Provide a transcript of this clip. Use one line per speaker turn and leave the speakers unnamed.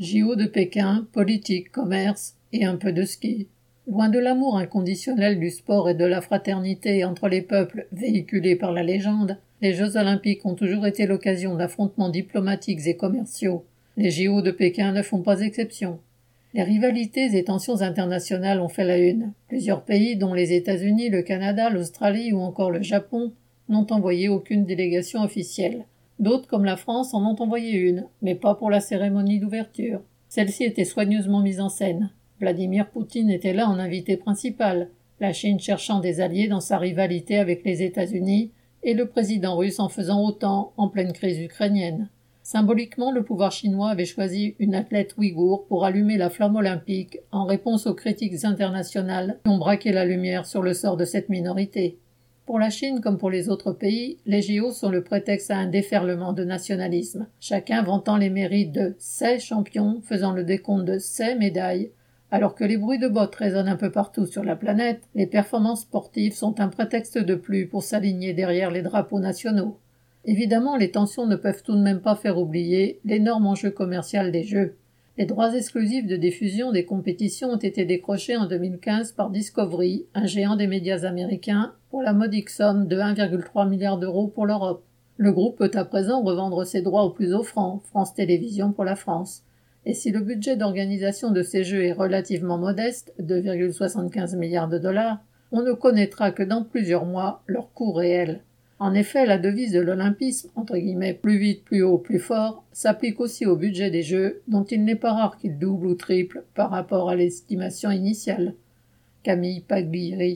JO de Pékin, politique, commerce et un peu de ski. Loin de l'amour inconditionnel du sport et de la fraternité entre les peuples véhiculés par la légende, les Jeux olympiques ont toujours été l'occasion d'affrontements diplomatiques et commerciaux. Les JO de Pékin ne font pas exception. Les rivalités et tensions internationales ont fait la une. Plusieurs pays, dont les États-Unis, le Canada, l'Australie ou encore le Japon, n'ont envoyé aucune délégation officielle. D'autres, comme la France, en ont envoyé une, mais pas pour la cérémonie d'ouverture. Celle-ci était soigneusement mise en scène. Vladimir Poutine était là en invité principal, la Chine cherchant des alliés dans sa rivalité avec les États-Unis, et le président russe en faisant autant en pleine crise ukrainienne. Symboliquement, le pouvoir chinois avait choisi une athlète ouïghour pour allumer la flamme olympique en réponse aux critiques internationales qui ont braqué la lumière sur le sort de cette minorité. Pour la Chine comme pour les autres pays, les JO sont le prétexte à un déferlement de nationalisme, chacun vantant les mérites de ses champions, faisant le décompte de ses médailles. Alors que les bruits de bottes résonnent un peu partout sur la planète, les performances sportives sont un prétexte de plus pour s'aligner derrière les drapeaux nationaux. Évidemment, les tensions ne peuvent tout de même pas faire oublier l'énorme enjeu commercial des Jeux. Les droits exclusifs de diffusion des compétitions ont été décrochés en 2015 par Discovery, un géant des médias américains, pour la modique somme de 1,3 milliard d'euros pour l'Europe. Le groupe peut à présent revendre ses droits au plus offrant, France Télévisions pour la France. Et si le budget d'organisation de ces jeux est relativement modeste, 2,75 milliards de dollars, on ne connaîtra que dans plusieurs mois leur coût réel. En effet, la devise de l'olympisme, entre guillemets plus vite, plus haut, plus fort, s'applique aussi au budget des Jeux, dont il n'est pas rare qu'il double ou triple par rapport à l'estimation initiale. Camille Paglieri